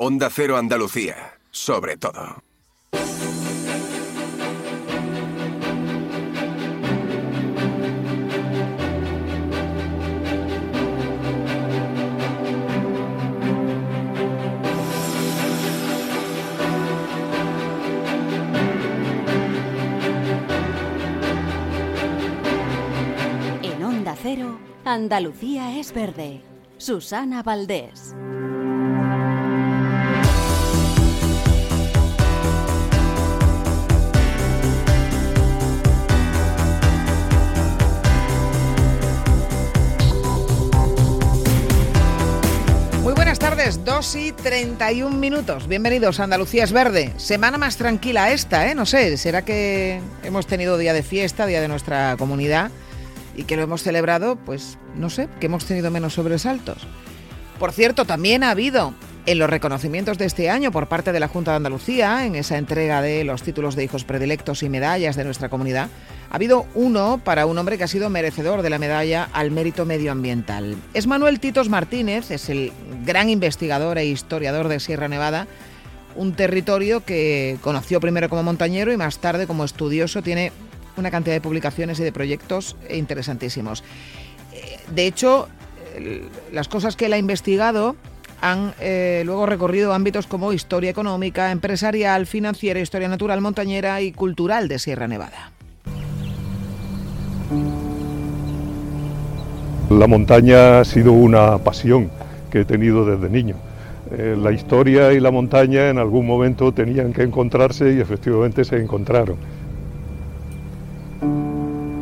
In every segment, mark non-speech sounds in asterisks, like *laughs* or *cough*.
Onda Cero Andalucía, sobre todo. En Onda Cero, Andalucía es verde. Susana Valdés. Tardes, 2 y 31 minutos. Bienvenidos a Andalucía es Verde. Semana más tranquila esta, ¿eh? No sé, ¿será que hemos tenido día de fiesta, día de nuestra comunidad y que lo hemos celebrado? Pues no sé, que hemos tenido menos sobresaltos. Por cierto, también ha habido en los reconocimientos de este año por parte de la Junta de Andalucía, en esa entrega de los títulos de hijos predilectos y medallas de nuestra comunidad, ha habido uno para un hombre que ha sido merecedor de la medalla al mérito medioambiental. Es Manuel Titos Martínez, es el gran investigador e historiador de Sierra Nevada, un territorio que conoció primero como montañero y más tarde como estudioso, tiene una cantidad de publicaciones y de proyectos interesantísimos. Eh, De hecho, las cosas que él ha investigado han eh, luego recorrido ámbitos como historia económica, empresarial, financiera, historia natural, montañera y cultural de Sierra Nevada. La montaña ha sido una pasión que he tenido desde niño. Eh, la historia y la montaña en algún momento tenían que encontrarse y efectivamente se encontraron.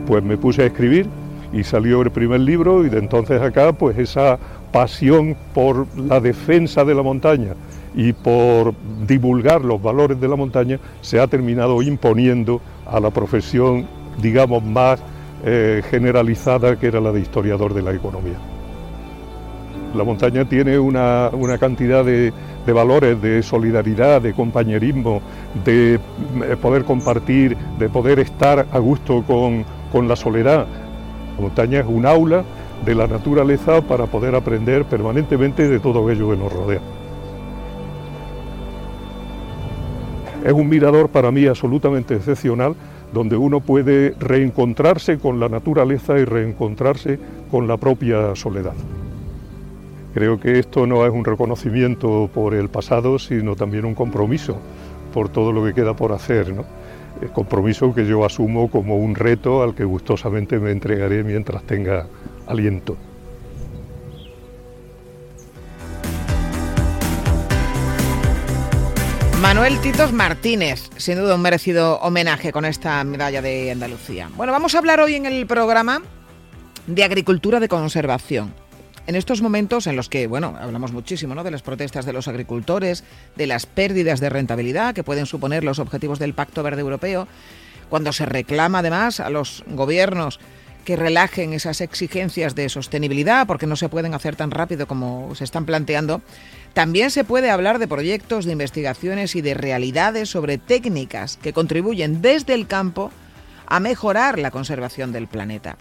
Pues me puse a escribir y salió el primer libro y de entonces acá pues esa pasión por la defensa de la montaña y por divulgar los valores de la montaña se ha terminado imponiendo a la profesión, digamos, más eh, generalizada que era la de historiador de la economía. La montaña tiene una, una cantidad de, de valores, de solidaridad, de compañerismo, de eh, poder compartir, de poder estar a gusto con, con la soledad. La montaña es un aula de la naturaleza para poder aprender permanentemente de todo aquello que nos rodea. Es un mirador para mí absolutamente excepcional donde uno puede reencontrarse con la naturaleza y reencontrarse con la propia soledad. Creo que esto no es un reconocimiento por el pasado, sino también un compromiso por todo lo que queda por hacer. ¿no? Compromiso que yo asumo como un reto al que gustosamente me entregaré mientras tenga aliento. Manuel Titos Martínez, sin duda un merecido homenaje con esta medalla de Andalucía. Bueno, vamos a hablar hoy en el programa de agricultura de conservación. En estos momentos en los que, bueno, hablamos muchísimo ¿no? de las protestas de los agricultores, de las pérdidas de rentabilidad que pueden suponer los objetivos del Pacto Verde Europeo, cuando se reclama además a los gobiernos que relajen esas exigencias de sostenibilidad porque no se pueden hacer tan rápido como se están planteando, también se puede hablar de proyectos, de investigaciones y de realidades sobre técnicas que contribuyen desde el campo a mejorar la conservación del planeta.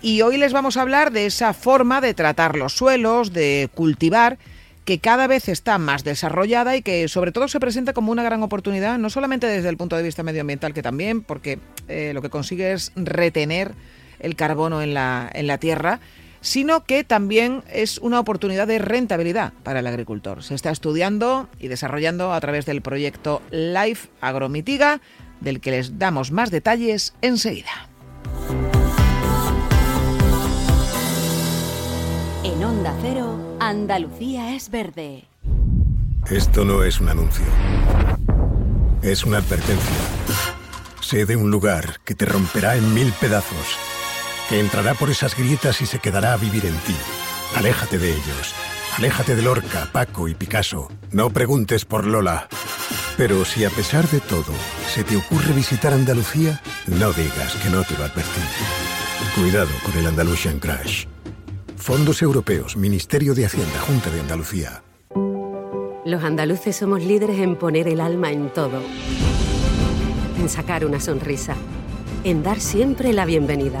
Y hoy les vamos a hablar de esa forma de tratar los suelos, de cultivar, que cada vez está más desarrollada y que sobre todo se presenta como una gran oportunidad, no solamente desde el punto de vista medioambiental, que también, porque eh, lo que consigue es retener el carbono en la, en la tierra, sino que también es una oportunidad de rentabilidad para el agricultor. Se está estudiando y desarrollando a través del proyecto Life Agromitiga, del que les damos más detalles enseguida. En Onda Cero, Andalucía es verde. Esto no es un anuncio. Es una advertencia. Sé de un lugar que te romperá en mil pedazos, entrará por esas grietas y se quedará a vivir en ti. Aléjate de ellos. Aléjate de Lorca, Paco y Picasso. No preguntes por Lola. Pero si a pesar de todo se te ocurre visitar Andalucía, no digas que no te lo advertí. Cuidado con el Andalusian Crash. Fondos Europeos, Ministerio de Hacienda, Junta de Andalucía. Los andaluces somos líderes en poner el alma en todo. En sacar una sonrisa. En dar siempre la bienvenida.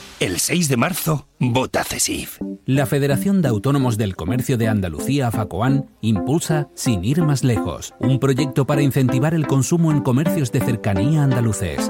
El 6 de marzo, vota CESIF. La Federación de Autónomos del Comercio de Andalucía, FACOAN, impulsa Sin ir más lejos, un proyecto para incentivar el consumo en comercios de cercanía andaluces.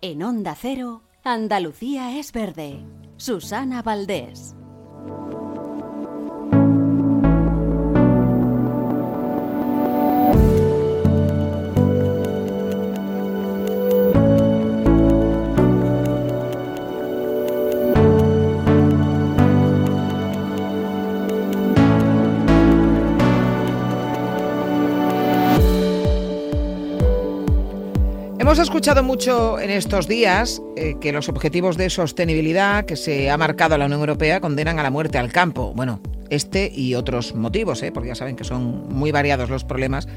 En Onda Cero, Andalucía es verde. Susana Valdés. Hemos escuchado mucho en estos días eh, que los objetivos de sostenibilidad que se ha marcado la Unión Europea condenan a la muerte al campo. Bueno, este y otros motivos, ¿eh? porque ya saben que son muy variados los problemas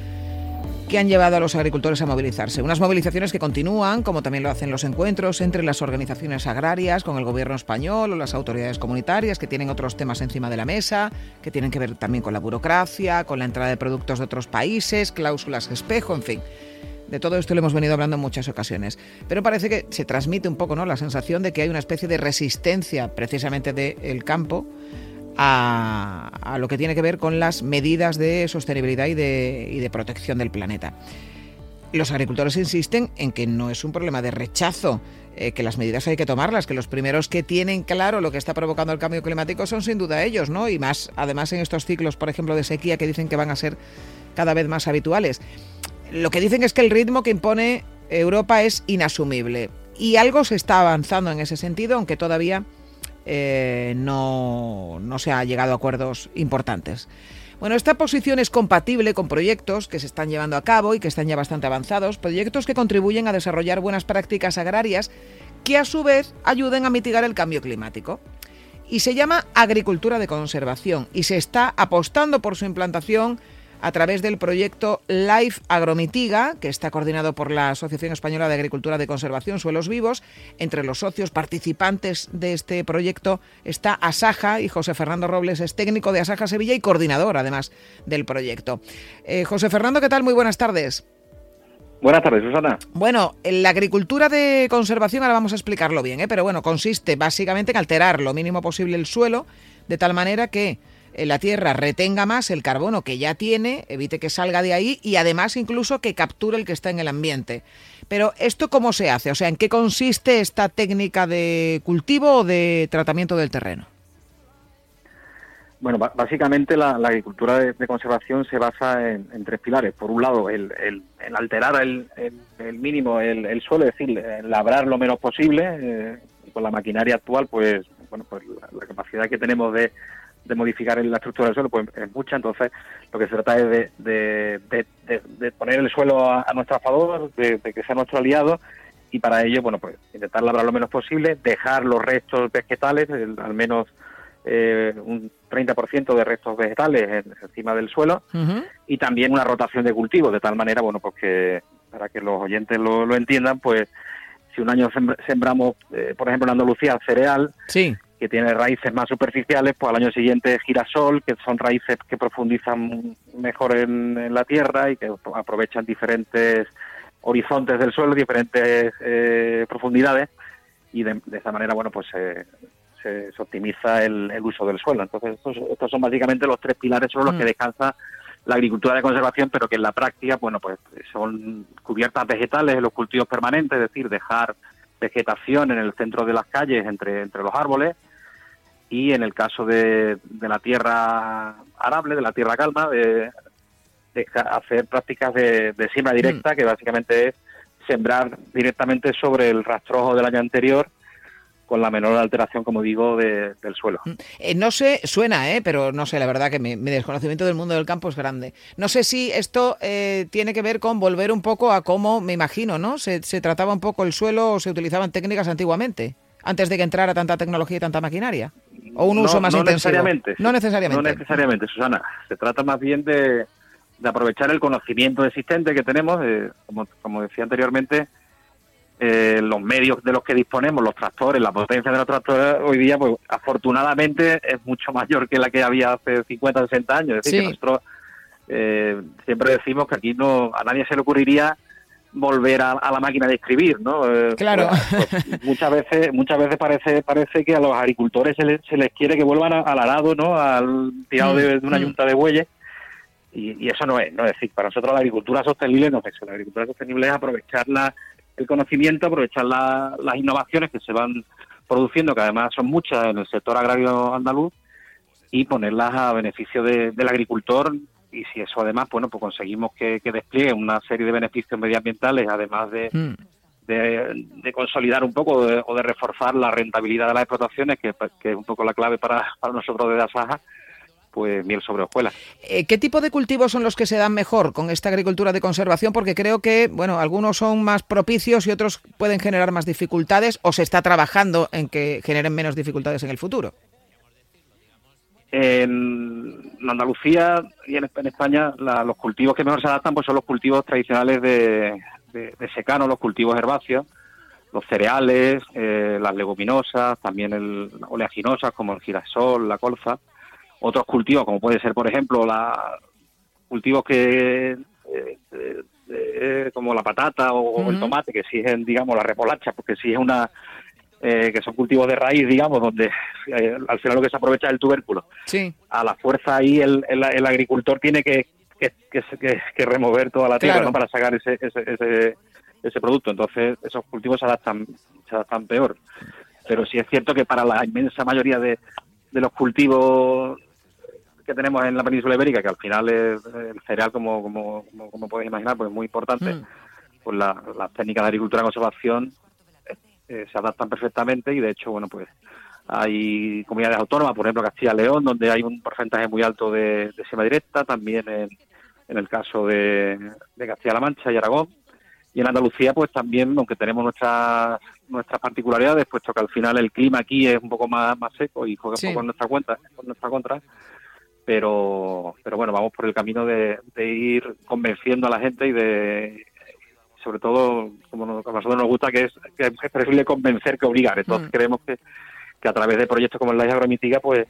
que han llevado a los agricultores a movilizarse. Unas movilizaciones que continúan, como también lo hacen los encuentros entre las organizaciones agrarias con el gobierno español o las autoridades comunitarias, que tienen otros temas encima de la mesa, que tienen que ver también con la burocracia, con la entrada de productos de otros países, cláusulas espejo, en fin. De todo esto lo hemos venido hablando en muchas ocasiones. Pero parece que se transmite un poco ¿no? la sensación de que hay una especie de resistencia precisamente del campo a, lo que tiene que ver con las medidas de sostenibilidad y de, y de protección del planeta. Los agricultores insisten en que no es un problema de rechazo, eh, que las medidas hay que tomarlas, que los primeros que tienen claro lo que está provocando el cambio climático son sin duda ellos, ¿no? Y más, además en estos ciclos, por ejemplo, de sequía que dicen que van a ser cada vez más habituales. Lo que dicen es que el ritmo que impone Europa es inasumible y algo se está avanzando en ese sentido, aunque todavía eh, no, no se ha llegado a acuerdos importantes. Bueno, esta posición es compatible con proyectos que se están llevando a cabo y que están ya bastante avanzados, proyectos que contribuyen a desarrollar buenas prácticas agrarias que a su vez ayuden a mitigar el cambio climático. Y se llama agricultura de conservación y se está apostando por su implantación a través del proyecto Life Agromitiga, que está coordinado por la Asociación Española de Agricultura de Conservación Suelos Vivos. Entre los socios participantes de este proyecto está Asaja y José Fernando Robles es técnico de Asaja Sevilla y coordinador, además, del proyecto. Eh, José Fernando, ¿qué tal? Muy buenas tardes. Buenas tardes, Susana. Bueno, la agricultura de conservación, ahora vamos a explicarlo bien, ¿eh? pero bueno, consiste básicamente en alterar lo mínimo posible el suelo de tal manera que la Tierra retenga más el carbono que ya tiene, evite que salga de ahí y además incluso que capture el que está en el ambiente. Pero ¿esto cómo se hace? O sea, ¿en qué consiste esta técnica de cultivo o de tratamiento del terreno? Bueno, básicamente la, agricultura de, conservación se basa en, en, tres pilares. Por un lado, el, el, alterar el, mínimo el, suelo, es decir, labrar lo menos posible. Eh, con la maquinaria actual, pues, bueno, pues la capacidad que tenemos de, de modificar la estructura del suelo pues es mucha, entonces lo que se trata es de, de, de, de poner el suelo a, a nuestro favor, de, que sea nuestro aliado y para ello, bueno, pues intentar labrar lo menos posible, dejar los restos vegetales, el, al menos eh, un 30% de restos vegetales en, encima del suelo uh -huh. y también una rotación de cultivos, de tal manera, bueno, pues que para que los oyentes lo, lo entiendan, pues si un año sembramos, eh, por ejemplo, en Andalucía, cereal, sí que tiene raíces más superficiales, pues al año siguiente girasol, que son raíces que profundizan mejor en, en la tierra y que aprovechan diferentes horizontes del suelo, diferentes eh, profundidades, y de, de, esa manera, bueno, pues se, se, se optimiza el, el, uso del suelo. Entonces, estos, estos, son básicamente los tres pilares sobre los mm. que descansa la la agricultura de conservación, pero que en la práctica, bueno, pues son cubiertas vegetales en los cultivos permanentes, es decir, dejar vegetación en el centro de las calles entre, entre los árboles y en el caso de, de la tierra arable, de la tierra calma, de, hacer prácticas de, de siembra directa, mm. que básicamente es sembrar directamente sobre el rastrojo del año anterior con la menor alteración, como digo, del suelo. Mm. Eh, no sé, suena, ¿eh? pero no sé, la verdad que mi, desconocimiento del mundo del campo es grande. No sé si esto eh, tiene que ver con volver un poco a cómo, me imagino, ¿no? Se, trataba un poco el suelo o se utilizaban técnicas antiguamente, antes de que entrara tanta tecnología y tanta maquinaria. ¿O un uso más no intensivo? Necesariamente, no necesariamente. No necesariamente, Susana. Se trata más bien de, aprovechar el conocimiento existente que tenemos, eh, como, como decía anteriormente, eh, los medios de los que disponemos, los tractores, la potencia de los tractores hoy día, pues afortunadamente es mucho mayor que la que había hace 50 o 60 años. Es decir, que nosotros eh, siempre decimos que aquí no a nadie se le ocurriría volver a, la máquina de escribir, ¿no? Eh, claro. Pues, *laughs* muchas veces, muchas veces parece parece que a los agricultores se les, se les quiere que vuelvan al arado, ¿no? Al tirado de, una mm. yunta de bueyes. Y, eso no es, ¿no? Es decir, para nosotros la agricultura sostenible no es eso. La agricultura sostenible es aprovecharla el conocimiento, aprovechar las innovaciones que se van produciendo, que además son muchas en el sector agrario andaluz, y ponerlas a beneficio del agricultor. Y si eso además, bueno, pues conseguimos que, despliegue una serie de beneficios medioambientales, además de, mm. de, consolidar un poco o de reforzar la rentabilidad de las explotaciones, que, que, es un poco la clave para, para nosotros de Asaja, pues miel sobre hojuelas. Eh, ¿Qué tipo de cultivos son los que se dan mejor con esta agricultura de conservación? Porque creo que, bueno, algunos son más propicios y otros pueden generar más dificultades o se está trabajando en que generen menos dificultades en el futuro. En Andalucía y en, España los cultivos que mejor se adaptan pues son los cultivos tradicionales de, secano, los cultivos herbáceos, los cereales, eh, las leguminosas, también el oleaginosas como el girasol, la colza. Otros cultivos, como puede ser, por ejemplo, la cultivos que eh, eh, eh, como la patata o, el tomate, que exigen, digamos, la repolacha, porque si es una que son cultivos de raíz, digamos, donde al final lo que se aprovecha es el tubérculo. Sí. A la fuerza ahí el, el, agricultor tiene que, que, que, remover toda la tierra para sacar ese, ese, ese, producto. Entonces, esos cultivos se adaptan, se adaptan peor. Pero sí es cierto que para la inmensa mayoría de, de los cultivos que tenemos en la península ibérica, que al final es el cereal, como, como, como, podéis imaginar, pues es muy importante, mm. pues las técnicas de agricultura y conservación eh, se adaptan perfectamente y de hecho, bueno, pues hay comunidades autónomas, por ejemplo Castilla León, donde hay un porcentaje muy alto de, de directa, también en, en el caso de, de Castilla-La Mancha y Aragón, y en Andalucía pues también aunque tenemos nuestras nuestras particularidades puesto que al final el clima aquí es un poco más, más seco y juega un poco en nuestra cuenta en nuestra contra pero, pero bueno, vamos por el camino de, ir convenciendo a la gente y de, sobre todo, como a nosotros nos gusta, que es, que es preferible convencer que obligar. Entonces mm. creemos que, que a través de proyectos como el la Agromitiga, pues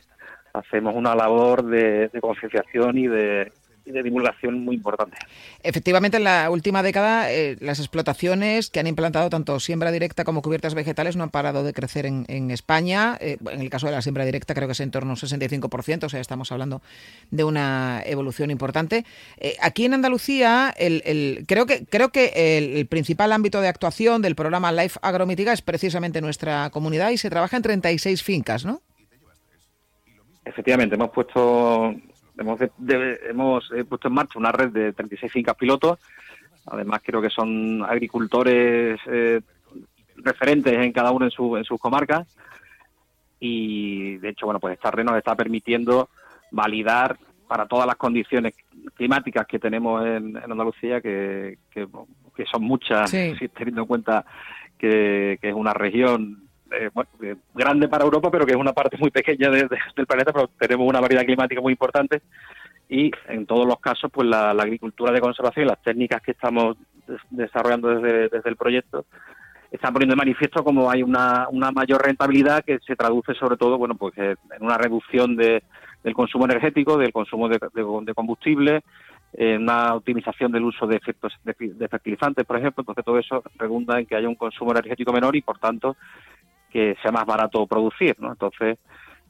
hacemos una labor de concienciación y de, de divulgación muy importante. Efectivamente, en la última década eh, las explotaciones que han implantado tanto siembra directa como cubiertas vegetales no han parado de crecer en, España. Eh, en el caso de la siembra directa creo que es en torno a un 65%, o sea, estamos hablando de una evolución importante. Eh, aquí en Andalucía, el, creo que, creo que el, principal ámbito de actuación del programa Life Agromitiga es precisamente nuestra comunidad y se trabaja en 36 fincas, ¿no? Efectivamente, hemos puesto hemos, hemos eh, puesto en marcha una red de 36 fincas pilotos. Además, creo que son agricultores eh, referentes en cada uno en, su, en sus comarcas. Y de hecho, bueno, pues esta red nos está permitiendo validar para todas las condiciones climáticas que tenemos en, Andalucía, que, que, son muchas, teniendo en cuenta que, que es una región eh, eh, grande para Europa, pero que es una parte muy pequeña del planeta, pero tenemos una variedad climática muy importante. Y en todos los casos, pues la, agricultura de conservación y las técnicas que estamos desarrollando desde, el proyecto están poniendo de manifiesto como hay una, una mayor rentabilidad que se traduce sobre todo, bueno, pues en una reducción de, del consumo energético, del consumo de, de, combustible, en una optimización del uso de efectos de, fertilizantes, por ejemplo, entonces todo eso redunda en que haya un consumo energético menor y por tanto que sea más barato producir, ¿no? Entonces,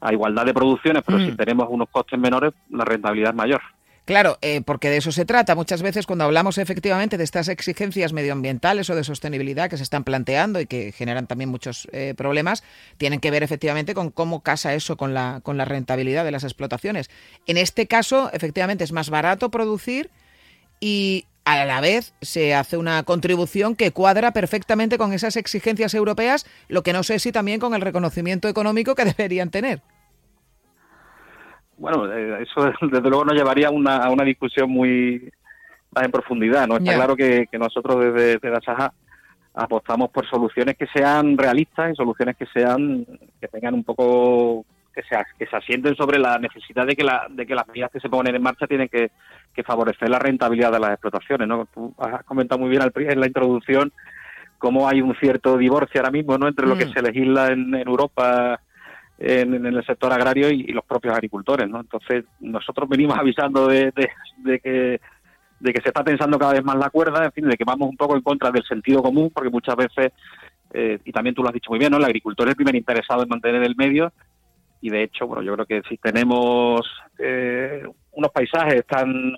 a igualdad de producciones, pero si mm. tenemos unos costes menores, la rentabilidad es mayor. Claro, eh, porque de eso se trata. Muchas veces cuando hablamos efectivamente de estas exigencias medioambientales o de sostenibilidad que se están planteando y que generan también muchos eh, problemas, tienen que ver efectivamente con cómo casa eso con la, con la rentabilidad de las explotaciones. En este caso, efectivamente, es más barato producir y a la vez se hace una contribución que cuadra perfectamente con esas exigencias europeas, lo que no sé si también con el reconocimiento económico que *laughs* deberían tener. Bueno, eh, eso *laughs* desde luego nos llevaría a una, a una discusión muy más en profundidad. No está claro que, nosotros desde, desde Asaja apostamos por soluciones que sean realistas y soluciones que sean que tengan un poco que se, que se asienten sobre la necesidad de que, la, de que las medidas que se ponen en marcha tienen que, favorecer la rentabilidad de las explotaciones. ¿no? Tú has comentado muy bien en la introducción cómo hay un cierto divorcio ahora mismo ¿no? entre lo que mm. se legisla en Europa en, el sector agrario y, los propios agricultores, ¿no? Entonces, nosotros venimos *laughs* avisando de, que de que se está tensando cada vez más la cuerda, en fin, de que vamos un poco en contra del sentido común, porque muchas veces, eh, y también tú lo has dicho muy bien, ¿no? El agricultor es el primer interesado en mantener el medio, y de hecho, bueno, yo creo que si tenemos eh, unos paisajes tan,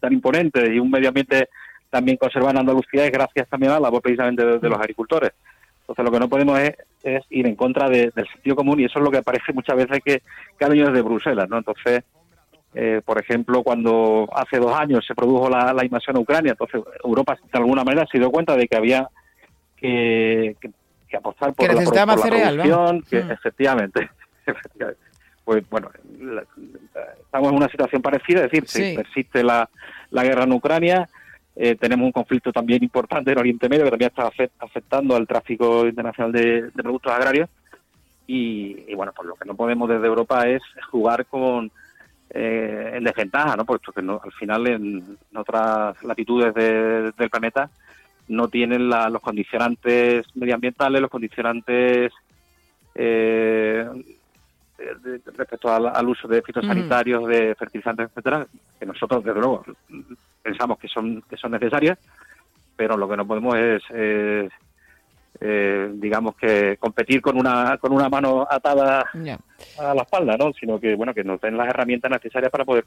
tan, imponentes y un medio ambiente también conservado en Andalucía, es gracias también a la labor precisamente de los agricultores. Entonces lo que no podemos es, ir en contra del sentido común y eso es lo que aparece muchas veces que, que ha venido desde Bruselas, ¿no? Entonces, eh, por ejemplo, cuando hace dos años se produjo la, invasión a Ucrania, entonces Europa de alguna manera se dio cuenta de que había que, apostar por, la, producción, que mm. efectivamente, pues bueno, estamos en una situación parecida, es decir, si persiste la, la guerra en Ucrania, eh, tenemos un conflicto también importante en Oriente Medio que también está afectando al tráfico internacional de, productos agrarios. Y, bueno, pues lo que no podemos desde Europa es jugar con eh, en desventaja, ¿no? Puesto que no, al final en, otras latitudes del planeta no tienen los condicionantes medioambientales, los condicionantes eh, respecto al, uso de fitosanitarios, de fertilizantes, etcétera, que nosotros desde luego pensamos que son que son necesarias, pero lo que no podemos es, eh, digamos que competir con una con una mano atada a la espalda, ¿no? Sino que bueno que nos den las herramientas necesarias para poder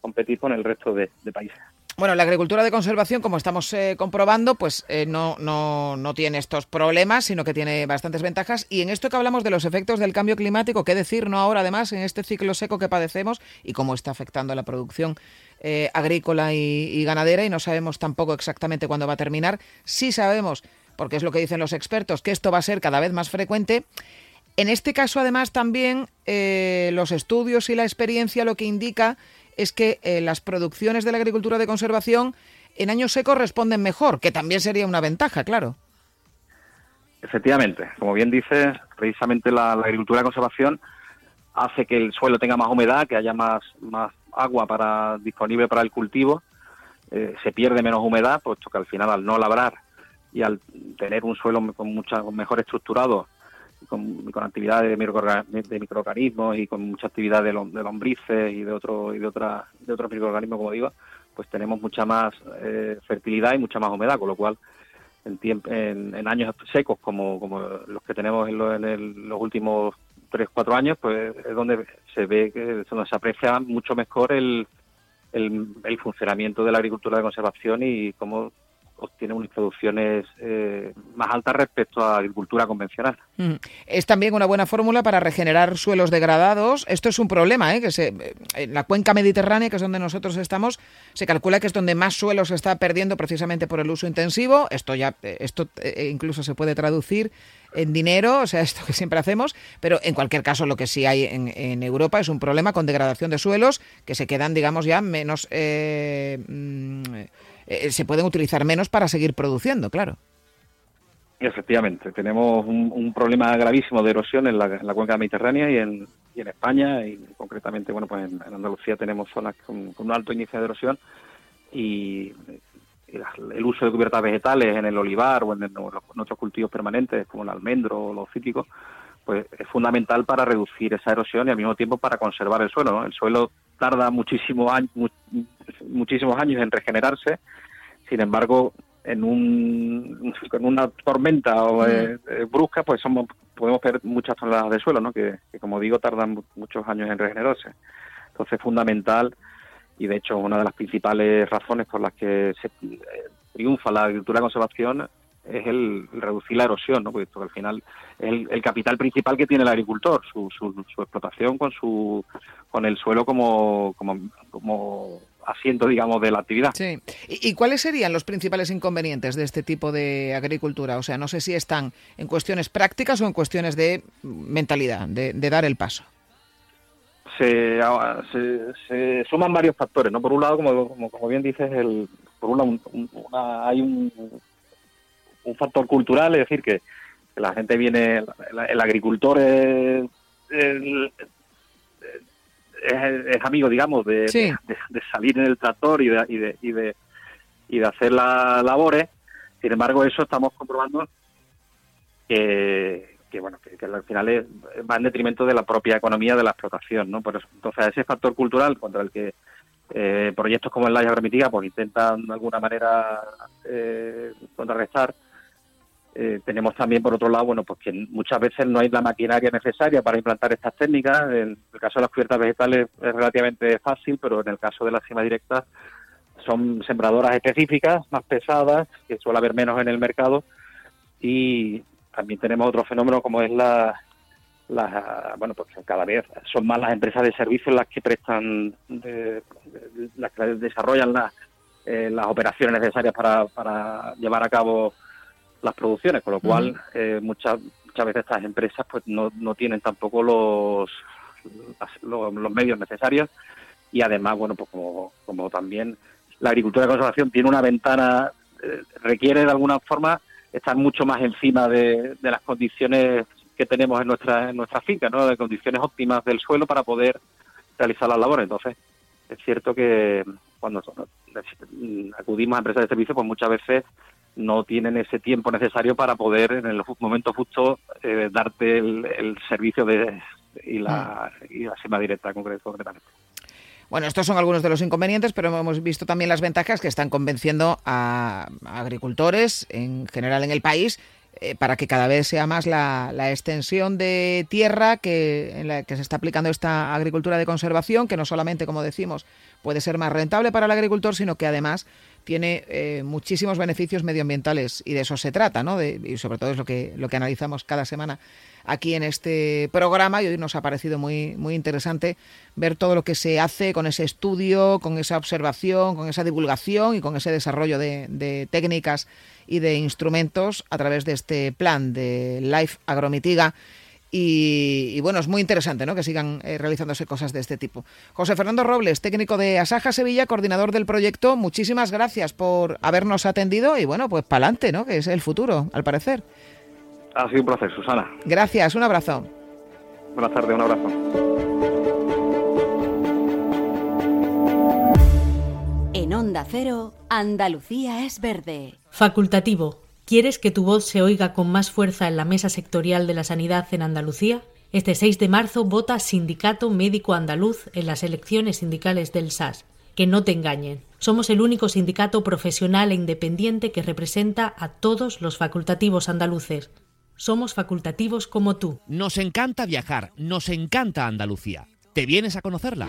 competir con el resto de países. Bueno, la agricultura de conservación, como estamos eh, comprobando, pues eh, no, no, no, tiene estos problemas, sino que tiene bastantes ventajas. Y en esto que hablamos de los efectos del cambio climático, ¿qué decir, no ahora además, en este ciclo seco que padecemos y cómo está afectando a la producción eh, agrícola y, ganadera? Y no sabemos tampoco exactamente cuándo va a terminar. Sí sabemos, porque es lo que dicen los expertos, que esto va a ser cada vez más frecuente. En este caso, además, también los estudios y la experiencia lo que indica es que eh, las producciones de la agricultura de conservación en años secos responden mejor, que también sería una ventaja, claro. Efectivamente, como bien dices, precisamente la, agricultura de conservación hace que el suelo tenga más humedad, que haya más, más agua para, disponible para el cultivo, eh, se pierde menos humedad, puesto que al final al no labrar y al tener un suelo con mucha mejor estructurado con, actividades de, de microorganismos y con mucha actividad de, lombrices y de otro y de otra de otros microorganismos como digo pues tenemos mucha más eh, fertilidad y mucha más humedad con lo cual en, en, años secos como, como los que tenemos en, los últimos tres cuatro años pues es donde se ve que donde se aprecia mucho mejor el, el, el funcionamiento de la agricultura de conservación y cómo obtiene unas producciones eh, más altas respecto a agricultura convencional. Mm. Es también una buena fórmula para regenerar suelos degradados. Esto es un problema, ¿eh? que se, en la cuenca mediterránea, que es donde nosotros estamos, se calcula que es donde más suelo se está perdiendo precisamente por el uso intensivo. Esto ya, esto eh, incluso se puede traducir en dinero, o sea, *laughs* esto que siempre hacemos, pero en cualquier caso lo que sí hay en, Europa es un problema con degradación de suelos que se quedan, digamos, ya menos... Eh, mm, eh, se pueden utilizar menos para seguir produciendo, claro. Efectivamente, tenemos un, problema gravísimo de erosión en la, cuenca mediterránea y en, y en, España, y concretamente, bueno, pues en, Andalucía tenemos zonas con, un alto índice de erosión y el uso de cubiertas vegetales en el olivar o en, otros cultivos permanentes como el almendro o los cítricos, pues es fundamental para reducir esa erosión y al mismo tiempo para conservar el suelo. ¿no? El suelo tarda muchísimos años, muchísimos años en regenerarse, sin embargo, en, un, en una tormenta o, eh, eh, brusca, pues somos, podemos perder muchas toneladas de suelo, ¿no? que, como digo, tardan muchos años en regenerarse. Entonces es fundamental y de hecho una de las principales razones por las que se eh, triunfa la agricultura de conservación es el, reducir la erosión, ¿no? porque al final es el, capital principal que tiene el agricultor, su, su, explotación con su con el suelo como, como, como asiento, digamos, de la actividad. Sí. ¿Y, cuáles serían los principales inconvenientes de este tipo de agricultura? O sea, no sé si están en cuestiones prácticas o en cuestiones de mentalidad, de, dar el paso. Se, se, suman varios factores, ¿no? Por un lado, como, como, bien dices, el, por un hay un, un factor cultural, es decir, que, la gente viene, el, agricultor es, es, amigo, digamos, de, salir en el tractor y de, y de, y de, y de hacer las labores. Sin embargo, eso estamos comprobando que, que bueno, que, al final va en detrimento de la propia economía de la explotación, ¿no? Por eso, entonces, ese factor cultural contra el que eh, proyectos como el La Agromitiga pues intentan de alguna manera eh, contrarrestar, eh, tenemos también, por otro lado, bueno, pues que muchas veces no hay la maquinaria necesaria para implantar estas técnicas. En el caso de las cubiertas vegetales es relativamente fácil, pero en el caso de las cimas directas son sembradoras específicas, más pesadas, que suele haber menos en el mercado. Y también tenemos otro fenómeno como es la, la bueno, pues cada vez son más las empresas de servicios las que prestan, las que desarrollan eh, las operaciones necesarias para, para llevar a cabo las producciones, con lo cual eh, muchas muchas veces estas empresas pues no, no tienen tampoco los, los, medios necesarios. Y además bueno pues como, como también la agricultura de conservación tiene una ventana eh, requiere de alguna forma estar mucho más encima de, de las condiciones que tenemos en nuestra en nuestra finca, ¿no? de condiciones óptimas del suelo para poder realizar las labores. Entonces es cierto que cuando acudimos a empresas de servicio pues muchas veces no tienen ese tiempo necesario para poder en el momento justo eh, darte el, servicio de, y, la, mm. y la sema directa concretamente. Bueno, estos son algunos de los inconvenientes, pero hemos visto también las ventajas que están convenciendo a agricultores en general en el país eh, para que cada vez sea más la, extensión de tierra que, en la que se está aplicando esta agricultura de conservación, que no solamente, como decimos, puede ser más rentable para el agricultor, sino que además tiene eh, muchísimos beneficios medioambientales y de eso se trata, ¿no? y sobre todo es lo que, lo que analizamos cada semana aquí en este programa y hoy nos ha parecido muy, muy interesante ver todo lo que se hace con ese estudio, con esa observación, con esa divulgación y con ese desarrollo de, de técnicas y de instrumentos a través de este plan de Life Agromitiga y, bueno, es muy interesante ¿no? que sigan eh, realizándose cosas de este tipo. José Fernando Robles, técnico de Asaja Sevilla, coordinador del proyecto, muchísimas gracias por habernos atendido y bueno, pues para adelante, ¿no? que es el futuro, al parecer. Ha sido un placer, Susana. Gracias, un abrazo. Buenas tardes, un abrazo. En Onda Cero, Andalucía es verde. Facultativo ¿Quieres que tu voz se oiga con más fuerza en la mesa sectorial de la sanidad en Andalucía? Este 6 de marzo vota Sindicato Médico Andaluz en las elecciones sindicales del SAS. Que no te engañen. Somos el único sindicato profesional e independiente que representa a todos los facultativos andaluces. Somos facultativos como tú. Nos encanta viajar, nos encanta Andalucía. ¿Te vienes a conocerla?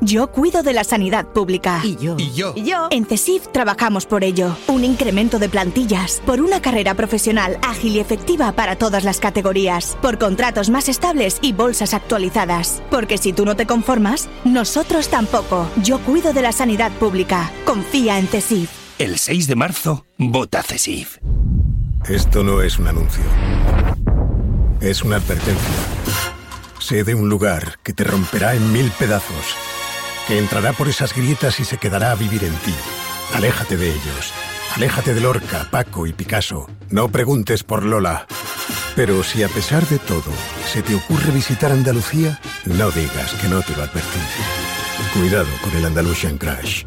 Yo cuido de la sanidad pública. Y yo. Y yo. Y yo. En CESIF trabajamos por ello. Un incremento de plantillas. Por una carrera profesional ágil y efectiva para todas las categorías. Por contratos más estables y bolsas actualizadas. Porque si tú no te conformas, nosotros tampoco. Yo cuido de la sanidad pública. Confía en CESIF. El 6 de marzo, vota CESIF. Esto no es un anuncio. Es una advertencia. Sé de un lugar que te romperá en mil pedazos que entrará por esas grietas y se quedará a vivir en ti. Aléjate de ellos. Aléjate de Lorca, Paco y Picasso. No preguntes por Lola. Pero si a pesar de todo se te ocurre visitar Andalucía, no digas que no te lo advertí. Cuidado con el Andalusian Crash.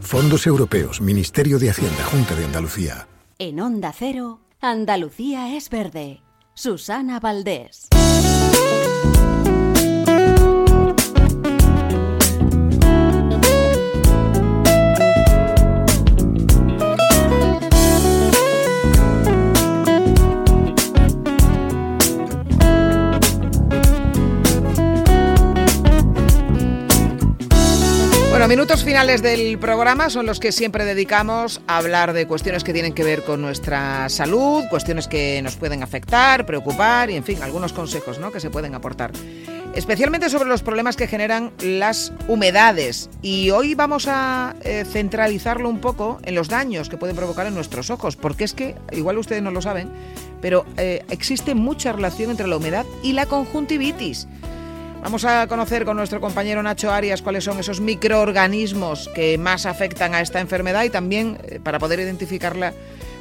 Fondos Europeos, Ministerio de Hacienda, Junta de Andalucía. En Onda Cero, Andalucía es verde. Susana Valdés. Minutos finales del programa son los que siempre dedicamos a hablar de cuestiones que tienen que ver con nuestra salud, cuestiones que nos pueden afectar, preocupar y, en fin, algunos consejos ¿no? que se pueden aportar. Especialmente sobre los problemas que generan las humedades. Y hoy vamos a eh, centralizarlo un poco en los daños que pueden provocar en nuestros ojos, porque es que, igual ustedes no lo saben, pero eh, existe mucha relación entre la humedad y la conjuntivitis. Vamos a conocer con nuestro compañero Nacho Arias cuáles son esos microorganismos que más afectan a esta enfermedad y también eh, para poder identificarla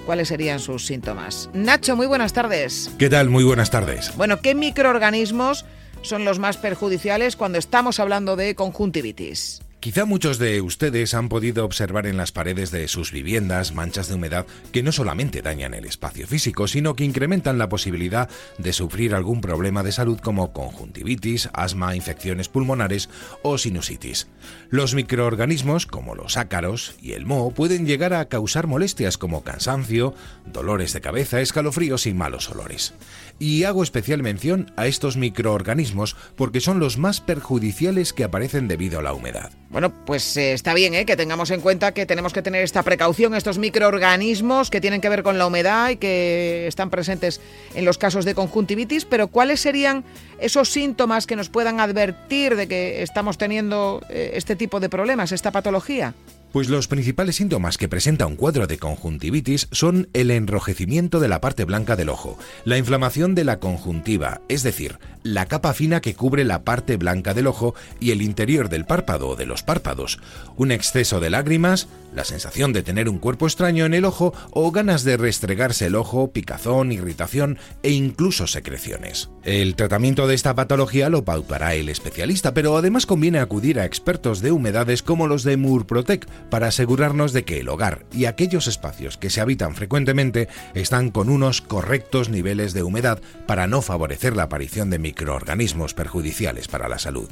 cuáles serían sus síntomas. Nacho, muy buenas tardes. ¿Qué tal? Muy buenas tardes. Bueno, ¿qué microorganismos son los más perjudiciales cuando estamos hablando de conjuntivitis? Quizá muchos de ustedes han podido observar en las paredes de sus viviendas manchas de humedad que no solamente dañan el espacio físico, sino que incrementan la posibilidad de sufrir algún problema de salud como conjuntivitis, asma, infecciones pulmonares o sinusitis. Los microorganismos, como los ácaros y el moho, pueden llegar a causar molestias como cansancio, dolores de cabeza, escalofríos y malos olores. Y hago especial mención a estos microorganismos porque son los más perjudiciales que aparecen debido a la humedad. Bueno, pues eh, está bien ¿eh? que tengamos en cuenta que tenemos que tener esta precaución, estos microorganismos que tienen que ver con la humedad y que están presentes en los casos de conjuntivitis, pero ¿cuáles serían esos síntomas que nos puedan advertir de que estamos teniendo eh, este tipo de problemas, esta patología? Pues los principales síntomas que presenta un cuadro de conjuntivitis son el enrojecimiento de la parte blanca del ojo, la inflamación de la conjuntiva, es decir, la capa fina que cubre la parte blanca del ojo y el interior del párpado o de los párpados, un exceso de lágrimas, la sensación de tener un cuerpo extraño en el ojo o ganas de restregarse el ojo, picazón, irritación e incluso secreciones. El tratamiento de esta patología lo pautará el especialista, pero además conviene acudir a expertos de humedades como los de Murprotec para asegurarnos de que el hogar y aquellos espacios que se habitan frecuentemente están con unos correctos niveles de humedad para no favorecer la aparición de microorganismos perjudiciales para la salud.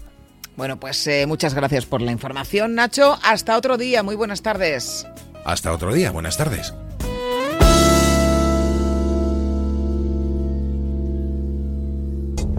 Bueno, pues eh, muchas gracias por la información, Nacho. Hasta otro día. Muy buenas tardes. Hasta otro día. Buenas tardes.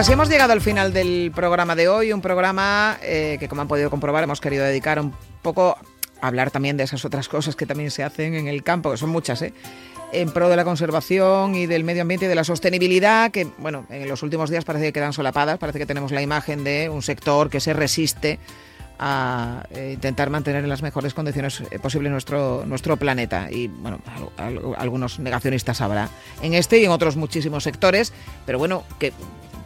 Así hemos llegado al final del programa de hoy, un programa eh, que como han podido comprobar hemos querido dedicar un poco a hablar también de esas otras cosas que también se hacen en el campo, que son muchas, ¿eh? en pro de la conservación y del medio ambiente y de la sostenibilidad, que bueno, en los últimos días parece que quedan solapadas, parece que tenemos la imagen de un sector que se resiste a eh, intentar mantener en las mejores condiciones eh, posibles nuestro, nuestro planeta. Y bueno, al- al- algunos negacionistas habrá en este y en otros muchísimos sectores, pero bueno, que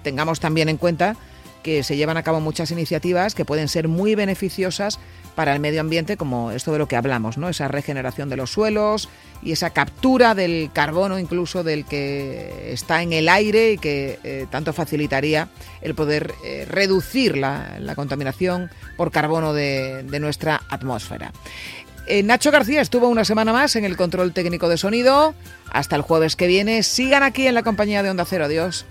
tengamos también en cuenta que se llevan a cabo muchas iniciativas que pueden ser muy beneficiosas para el medio ambiente, como esto de lo que hablamos, ¿no? Esa regeneración de los suelos y esa captura del carbono incluso del que está en el aire y que eh, tanto facilitaría el poder eh, reducir la, contaminación por carbono de, de nuestra atmósfera. Eh, Nacho García estuvo una semana más en el control técnico de sonido. Hasta el jueves que viene. Sigan aquí en la compañía de Onda Cero. Adiós.